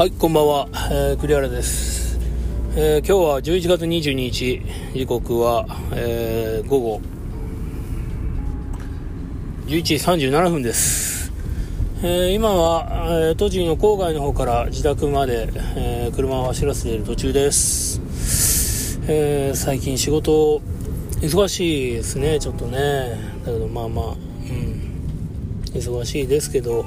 はい、こんばんは、えー、栗原です、えー今日は11月22日、時刻は、えー午後11時37分です。え今は、えー栃木の郊外の方から自宅まで、え車を走らせている途中です。え最近仕事忙しいですね、ちょっとね。だけどまあまあ、うん、忙しいですけど、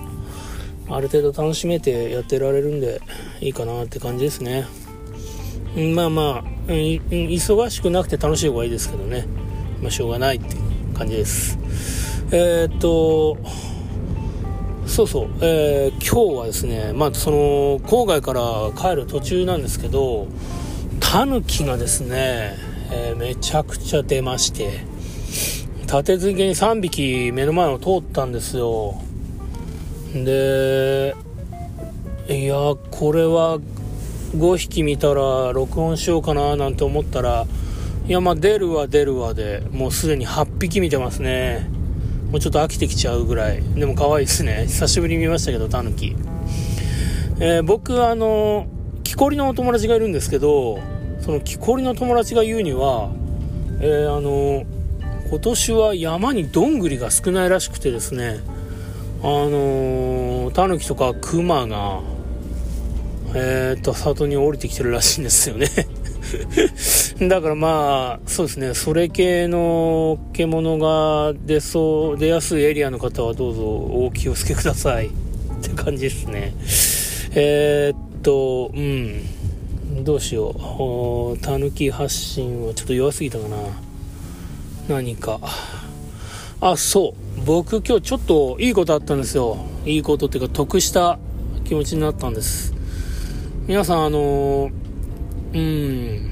ある程度楽しめてやってられるんでいいかなって感じですね。まあまあ、忙しくなくて楽しい方がいいですけどね。まあしょうがないっていう感じです。えーっと、そうそう、えー今日はですね、まあその郊外から帰る途中なんですけど、タヌキがですね、えーめちゃくちゃ出まして、立て続けに3匹目の前を通ったんですよ。でいやこれは5匹見たら録音しようかななんて思ったらいやまあ出るわ出るわでもうすでに8匹見てますね。もうちょっと飽きてきちゃうぐらい。でも可愛いですね。久しぶりに見ましたけどタヌキ。えー僕あの木こりのお友達がいるんですけどその木こりの友達が言うにはえーあの今年は山にどんぐりが少ないらしくてですね。あのー、タヌキとかクマが、えー、っと、里に降りてきてるらしいんですよね。だからまあ、そうですね、それ系の獣が出そう、出やすいエリアの方はどうぞお気をつけください。って感じですね。えー、っと、うん。どうしようおー。タヌキ発信はちょっと弱すぎたかな。何か。あ、そう。僕今日ちょっといいことあったんですよ。いいことっていうか得した気持ちになったんです。皆さんあのうん、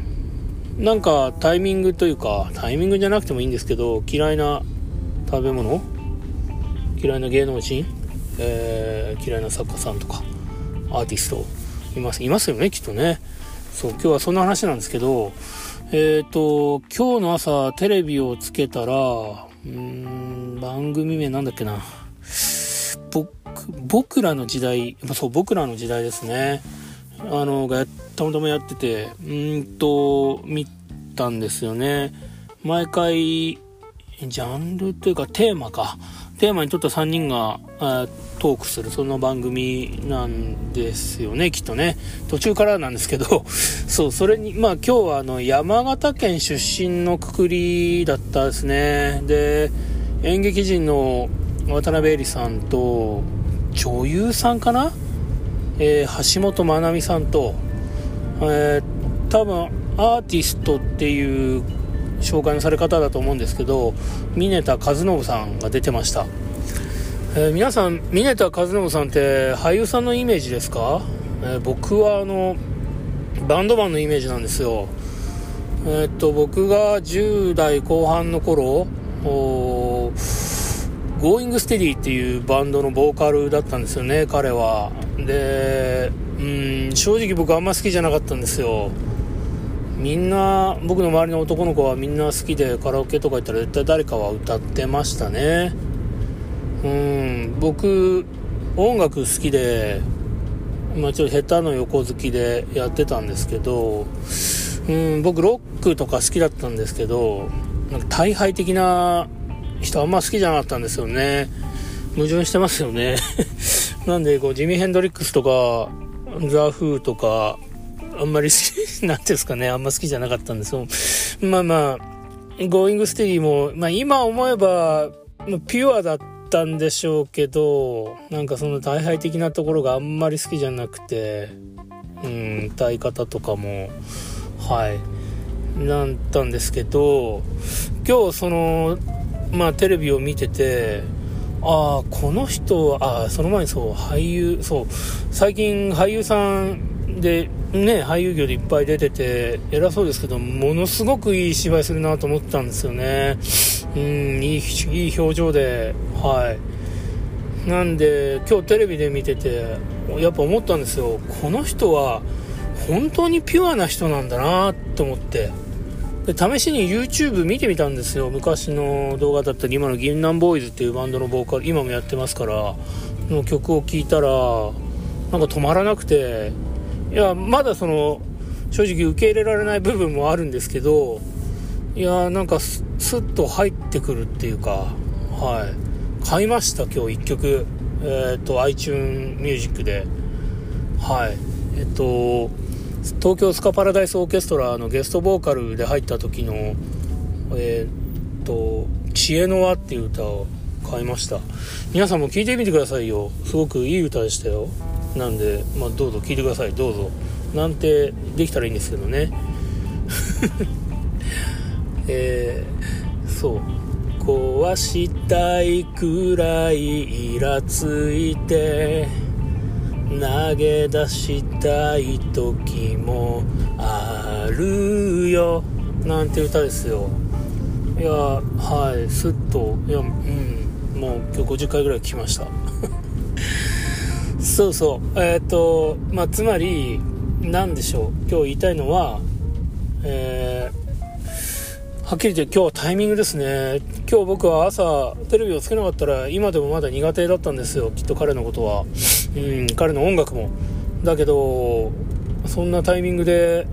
なんかタイミングというか、タイミングじゃなくてもいいんですけど、嫌いな食べ物？嫌いな芸能人？えー嫌いな作家さんとか、アーティスト？います、いますよね、きっとね。そう、今日はそんな話なんですけど、えっ、と、今日の朝テレビをつけたら、うーん、番組名なんだっけな。僕、僕らの時代、そう、僕らの時代ですね。あの、がたまたまやってて、うんと、見たんですよね。毎回、ジャンルというかテーマか。テーマにとった3人が、あトークする、そんな番組なんですよね、きっとね。途中からなんですけど、そう、それに、まあ今日はあの、山形県出身のくくりだったですね。で、演劇人の渡辺恵里さんと、女優さんかな？えー橋本まなみさんと、えー多分アーティストっていう紹介のされ方だと思うんですけど峰田和信さんが出てました、えー皆さん峰田和信さんって俳優さんのイメージですか、えー僕はあのバンドマンのイメージなんですよ。えーっと僕が10代後半の頃おー Going Steady っていうバンドのボーカルだったんですよね彼は。でうん正直僕あんま好きじゃなかったんですよ。みんな僕の周りの男の子はみんな好きでカラオケとか行ったら絶対誰かは歌ってましたね。うん。僕音楽好きでまあちょっと下手の横好きでやってたんですけどうん。僕ロックとか好きだったんですけどなんか大敗的な人あんま好きじゃなかったんですよね。矛盾してますよね。なんでこうジミー・ヘンドリックスとかザ・フーとかあんまり好きなんていうんですかねあんま好きじゃなかったんですよまあまあゴーイングステディも、まあ、今思えばピュアだったんでしょうけどなんかその退廃的なところがあんまり好きじゃなくてうん歌い方とかもはいなんたんですけど今日そのまあテレビを見ててああこの人はああその前にそう俳優そう最近俳優さんでね俳優業でいっぱい出てて偉そうですけどものすごくいい芝居するなと思ったんですよね。うんいいいい表情ではい。なんで今日テレビで見ててやっぱ思ったんですよ。この人は本当にピュアな人なんだなと思って。で試しに YouTube 見てみたんですよ。昔の動画だったり今の銀杏ボーイズっていうバンドのボーカル今もやってますからの曲を聴いたらなんか止まらなくていやまだその正直受け入れられない部分もあるんですけどいやなんかスッと入ってくるっていうかはい。買いました今日1曲。えっ、ー、と iTunes ミュージックで。はい。えっ、ー、と東京スカパラダイスオーケストラのゲストボーカルで入った時のえっ、ー、と「知恵の輪」っていう歌を買いました。皆さんも聴いてみてくださいよ。すごくいい歌でしたよ。なんで、まあ、どうぞ聴いてください。どうぞ。なんてできたらいいんですけどね。えー、そう。壊したいくらいイラついて投げ出したい時もあるよ。なんて歌ですよ。いやはい。すっといやうん。もう今日50回ぐらい聞きました。そうそう。えっ、とまあつまり何でしょう。今日言いたいのはえー、はっきり言って今日はタイミングですね。今日僕は朝テレビをつけなかったら今でもまだ苦手だったんですよ。きっと彼のことは。うん彼の音楽も。だけどそんなタイミングで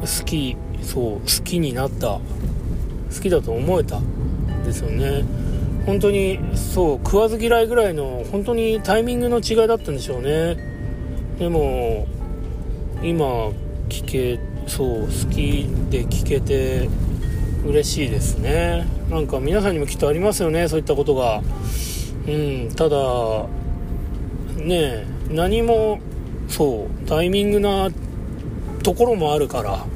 好きそう好きになった。好きだと思えたですよね。本当にそう食わず嫌いぐらいの本当にタイミングの違いだったんでしょうね。でも今聞けそう好きで聞けて嬉しいですね。なんか皆さんにもきっとありますよねそういったことが。うんただね何もそうタイミングなところもあるから。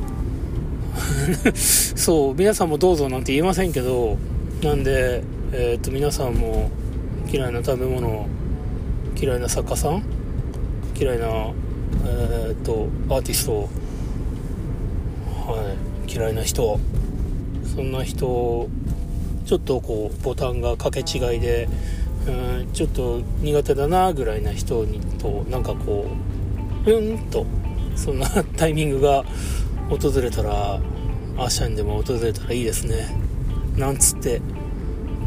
そう皆さんもどうぞなんて言えませんけどなんで、えー、っと皆さんも嫌いな食べ物嫌いな作家さん嫌いな、えー、っとアーティスト、はい、嫌いな人そんな人ちょっとこうボタンが掛け違いでうんちょっと苦手だなぐらいな人にとなんかこううんとそんなタイミングが訪れたらアーシャンでも訪れたらいいですね。なんつって。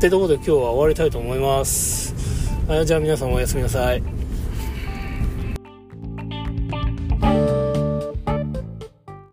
ってとこで今日は終わりたいと思います。じゃあ皆さんおやすみなさい。